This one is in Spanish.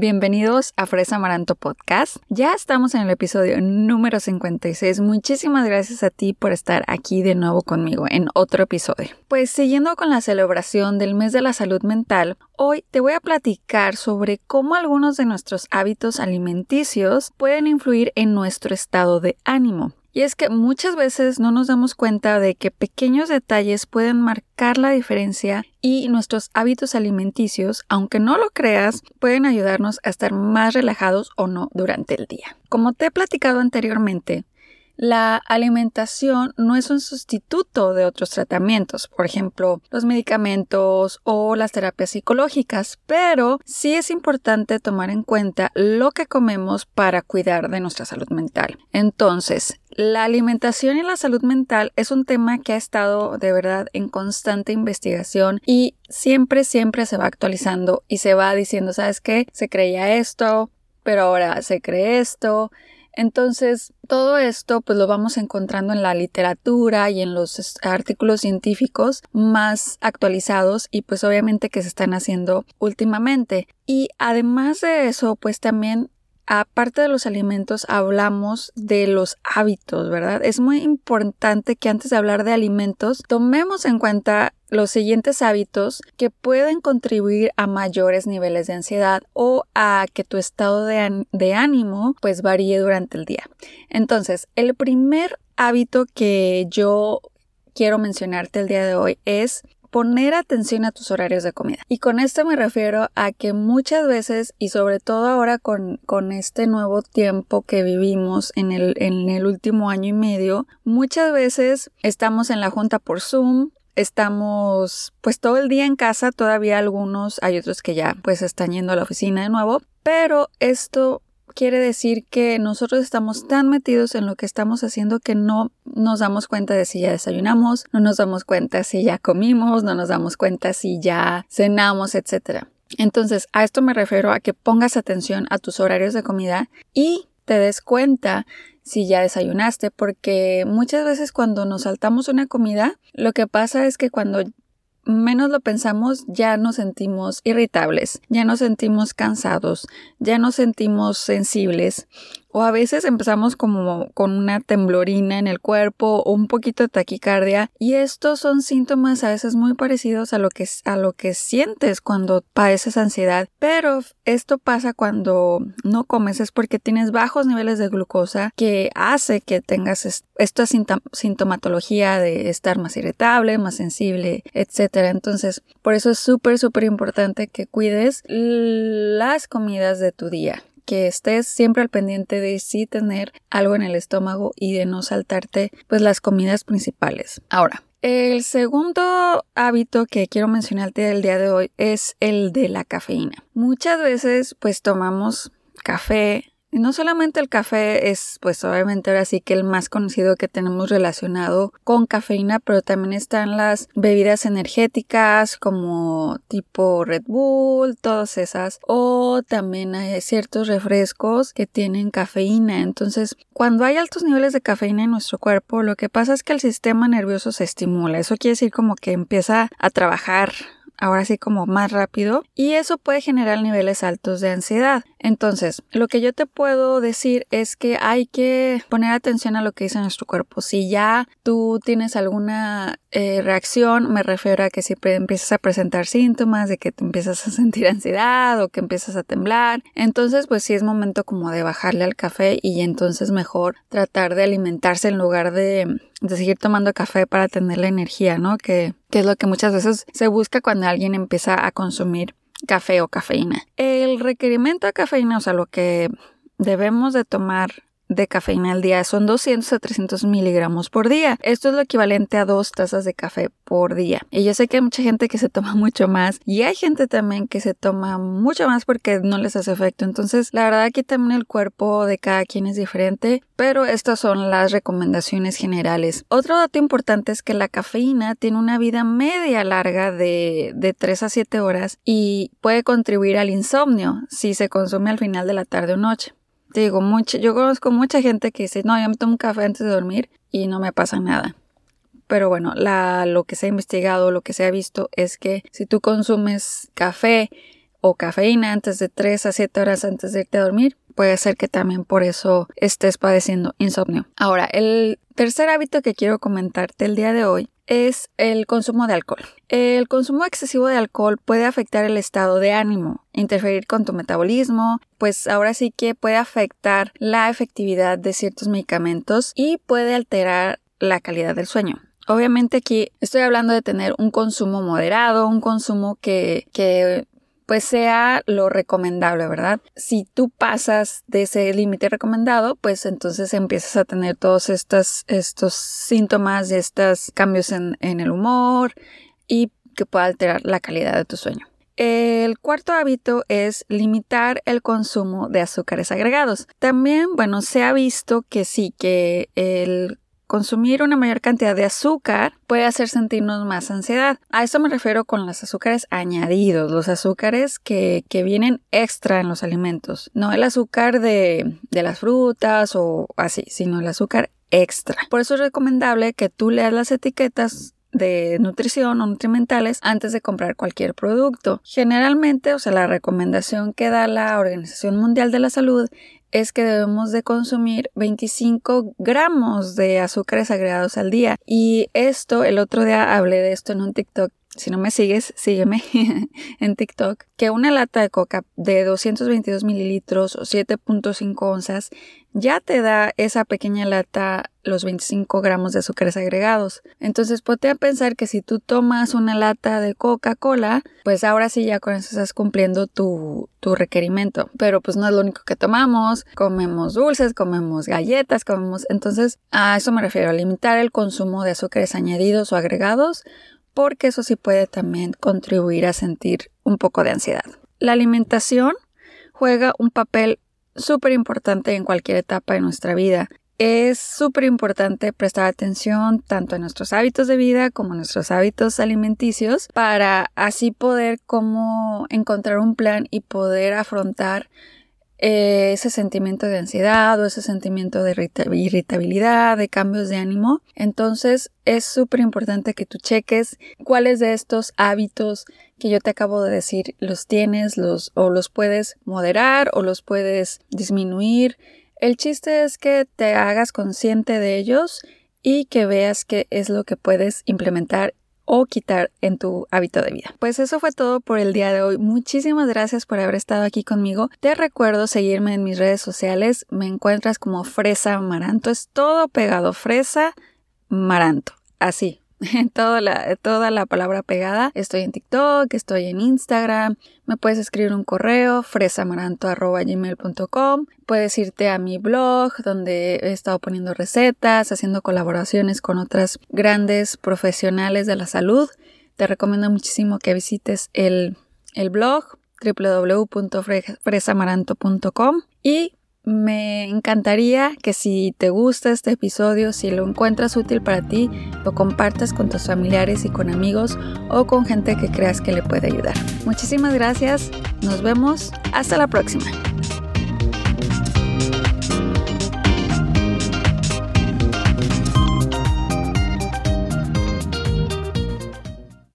Bienvenidos a Fresa Amaranto Podcast. Ya estamos en el episodio número 56. Muchísimas gracias a ti por estar aquí de nuevo conmigo en otro episodio. Pues siguiendo con la celebración del mes de la salud mental, hoy te voy a platicar sobre cómo algunos de nuestros hábitos alimenticios pueden influir en nuestro estado de ánimo. Y es que muchas veces no nos damos cuenta de que pequeños detalles pueden marcar la diferencia y nuestros hábitos alimenticios, aunque no lo creas, pueden ayudarnos a estar más relajados o no durante el día. Como te he platicado anteriormente, la alimentación no es un sustituto de otros tratamientos, por ejemplo, los medicamentos o las terapias psicológicas, pero sí es importante tomar en cuenta lo que comemos para cuidar de nuestra salud mental. Entonces, la alimentación y la salud mental es un tema que ha estado de verdad en constante investigación y siempre, siempre se va actualizando y se va diciendo, ¿sabes qué? Se creía esto, pero ahora se cree esto entonces, todo esto pues lo vamos encontrando en la literatura y en los artículos científicos más actualizados y pues obviamente que se están haciendo últimamente. Y además de eso, pues también aparte de los alimentos, hablamos de los hábitos, ¿verdad? Es muy importante que antes de hablar de alimentos, tomemos en cuenta los siguientes hábitos que pueden contribuir a mayores niveles de ansiedad o a que tu estado de, ánimo pues varíe durante el día. Entonces, el primer hábito que yo quiero mencionarte el día de hoy es poner atención a tus horarios de comida. Y con esto me refiero a que muchas veces, y sobre todo ahora con, con este nuevo tiempo que vivimos en el, en el último año y medio, muchas veces estamos en la junta por Zoom, estamos pues todo el día en casa, todavía algunos, hay otros que ya pues están yendo a la oficina de nuevo, pero esto quiere decir que nosotros estamos tan metidos en lo que estamos haciendo que no nos damos cuenta de si ya desayunamos, no nos damos cuenta si ya comimos, no nos damos cuenta si ya cenamos, etc. Entonces, a esto me refiero a que pongas atención a tus horarios de comida y te des cuenta si ya desayunaste, porque muchas veces cuando nos saltamos una comida, lo que pasa es que cuando menos lo pensamos, ya nos sentimos irritables, ya nos sentimos cansados, ya nos sentimos sensibles o a veces empezamos como con una temblorina en el cuerpo o un poquito de taquicardia y estos son síntomas a veces muy parecidos a lo que a lo que sientes cuando padeces ansiedad, pero esto pasa cuando no comes es porque tienes bajos niveles de glucosa que hace que tengas esta sintomatología de estar más irritable, más sensible, etcétera. Entonces, por eso es súper súper importante que cuides las comidas de tu día que estés siempre al pendiente de sí tener algo en el estómago y de no saltarte pues las comidas principales. Ahora, el segundo hábito que quiero mencionarte el día de hoy es el de la cafeína. Muchas veces pues tomamos café no solamente el café es, pues obviamente ahora sí que el más conocido que tenemos relacionado con cafeína, pero también están las bebidas energéticas como tipo Red Bull, todas esas, o también hay ciertos refrescos que tienen cafeína. Entonces, cuando hay altos niveles de cafeína en nuestro cuerpo, lo que pasa es que el sistema nervioso se estimula. Eso quiere decir como que empieza a trabajar ahora sí como más rápido y eso puede generar niveles altos de ansiedad. Entonces, lo que yo te puedo decir es que hay que poner atención a lo que dice nuestro cuerpo. Si ya tú tienes alguna eh, reacción, me refiero a que si empiezas a presentar síntomas de que te empiezas a sentir ansiedad o que empiezas a temblar, entonces pues sí es momento como de bajarle al café y entonces mejor tratar de alimentarse en lugar de, de seguir tomando café para tener la energía, ¿no? Que, que es lo que muchas veces se busca cuando alguien empieza a consumir café o cafeína. El requerimiento de cafeína, o sea, lo que debemos de tomar de cafeína al día. Son 200 a 300 miligramos por día. Esto es lo equivalente a dos tazas de café por día. Y yo sé que hay mucha gente que se toma mucho más y hay gente también que se toma mucho más porque no les hace efecto. Entonces, la verdad que también el cuerpo de cada quien es diferente, pero estas son las recomendaciones generales. Otro dato importante es que la cafeína tiene una vida media larga de, de 3 a 7 horas y puede contribuir al insomnio si se consume al final de la tarde o noche. Te digo, mucho, yo conozco mucha gente que dice, no, yo me tomo un café antes de dormir y no me pasa nada. Pero bueno, la, lo que se ha investigado, lo que se ha visto es que si tú consumes café o cafeína antes de 3 a 7 horas antes de irte a dormir, puede ser que también por eso estés padeciendo insomnio. Ahora, el tercer hábito que quiero comentarte el día de hoy es el consumo de alcohol. El consumo excesivo de alcohol puede afectar el estado de ánimo, interferir con tu metabolismo, pues ahora sí que puede afectar la efectividad de ciertos medicamentos y puede alterar la calidad del sueño. Obviamente aquí estoy hablando de tener un consumo moderado, un consumo que, que pues sea lo recomendable, ¿verdad? Si tú pasas de ese límite recomendado, pues entonces empiezas a tener todos estos, estos síntomas estos cambios en, en el humor y que pueda alterar la calidad de tu sueño. El cuarto hábito es limitar el consumo de azúcares agregados. También, bueno, se ha visto que sí, que el consumir una mayor cantidad de azúcar puede hacer sentirnos más ansiedad. A eso me refiero con los azúcares añadidos, los azúcares que, que vienen extra en los alimentos. No el azúcar de, de las frutas o así, sino el azúcar extra. Por eso es recomendable que tú leas las etiquetas de nutrición o nutrimentales antes de comprar cualquier producto. Generalmente, o sea, la recomendación que da la Organización Mundial de la Salud es que debemos de consumir 25 gramos de azúcares agregados al día. Y esto, el otro día hablé de esto en un TikTok. Si no me sigues, sígueme en TikTok. Que una lata de coca de 222 mililitros o 7.5 onzas ya te da esa pequeña lata los 25 gramos de azúcares agregados. Entonces, ponte a pensar que si tú tomas una lata de Coca-Cola, pues ahora sí ya con eso estás cumpliendo tu, tu requerimiento. Pero pues no es lo único que tomamos. Comemos dulces, comemos galletas, comemos... Entonces, a eso me refiero, a limitar el consumo de azúcares añadidos o agregados, porque eso sí puede también contribuir a sentir un poco de ansiedad. La alimentación juega un papel súper importante en cualquier etapa de nuestra vida. Es súper importante prestar atención tanto a nuestros hábitos de vida como a nuestros hábitos alimenticios para así poder como encontrar un plan y poder afrontar eh, ese sentimiento de ansiedad o ese sentimiento de irritabilidad, de cambios de ánimo. Entonces es súper importante que tú cheques cuáles de estos hábitos que yo te acabo de decir los tienes los, o los puedes moderar o los puedes disminuir. El chiste es que te hagas consciente de ellos y que veas qué es lo que puedes implementar o quitar en tu hábito de vida. Pues eso fue todo por el día de hoy. Muchísimas gracias por haber estado aquí conmigo. Te recuerdo seguirme en mis redes sociales. Me encuentras como Fresa Maranto. Es todo pegado. Fresa Maranto. Así, toda la, toda la palabra pegada. Estoy en TikTok, estoy en Instagram. Me puedes escribir un correo, fresamaranto.gmail.com. Puedes irte a mi blog, donde he estado poniendo recetas, haciendo colaboraciones con otras grandes profesionales de la salud. Te recomiendo muchísimo que visites el, el blog www.fresamaranto.com y me encantaría que si te gusta este episodio, si lo encuentras útil para ti, lo compartas con tus familiares y con amigos o con gente que creas que le puede ayudar. Muchísimas gracias, nos vemos, hasta la próxima.